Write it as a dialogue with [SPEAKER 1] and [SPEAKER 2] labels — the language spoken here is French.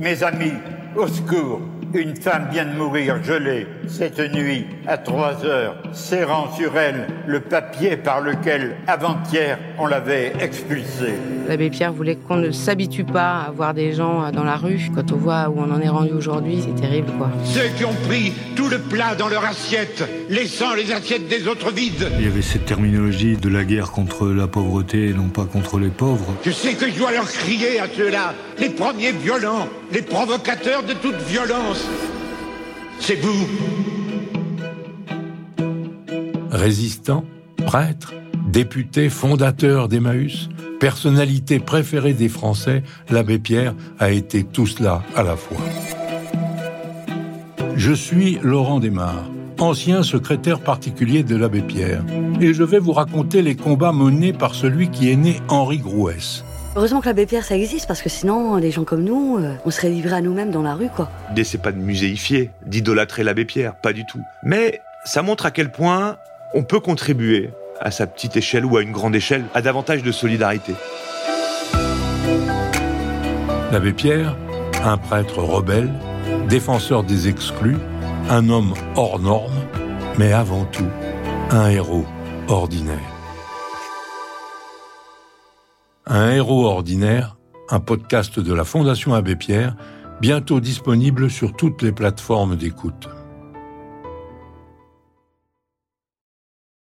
[SPEAKER 1] Mes amis, au secours une femme vient de mourir gelée cette nuit à 3 heures, serrant sur elle le papier par lequel, avant-hier, on l'avait expulsée.
[SPEAKER 2] L'abbé Pierre voulait qu'on ne s'habitue pas à voir des gens dans la rue. Quand on voit où on en est rendu aujourd'hui, c'est terrible, quoi.
[SPEAKER 3] Ceux qui ont pris tout le plat dans leur assiette, laissant les assiettes des autres vides.
[SPEAKER 4] Il y avait cette terminologie de la guerre contre la pauvreté et non pas contre les pauvres.
[SPEAKER 3] Je sais que je dois leur crier à ceux-là, les premiers violents, les provocateurs de toute violence. C'est vous.
[SPEAKER 5] Résistant, prêtre, député, fondateur d'Emmaüs, personnalité préférée des Français, l'abbé Pierre a été tout cela à la fois. Je suis Laurent Desmar, ancien secrétaire particulier de l'abbé Pierre, et je vais vous raconter les combats menés par celui qui est né Henri Grouès.
[SPEAKER 6] Heureusement que l'abbé Pierre ça existe parce que sinon des gens comme nous, euh, on serait livrés à nous-mêmes dans la rue quoi.
[SPEAKER 7] L'idée c'est pas de muséifier, d'idolâtrer l'abbé Pierre, pas du tout. Mais ça montre à quel point on peut contribuer à sa petite échelle ou à une grande échelle à davantage de solidarité.
[SPEAKER 5] L'abbé Pierre, un prêtre rebelle, défenseur des exclus, un homme hors norme, mais avant tout, un héros ordinaire. Un héros ordinaire, un podcast de la Fondation Abbé Pierre, bientôt disponible sur toutes les plateformes d'écoute.